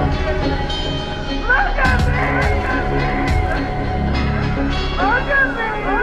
at me! Look at me!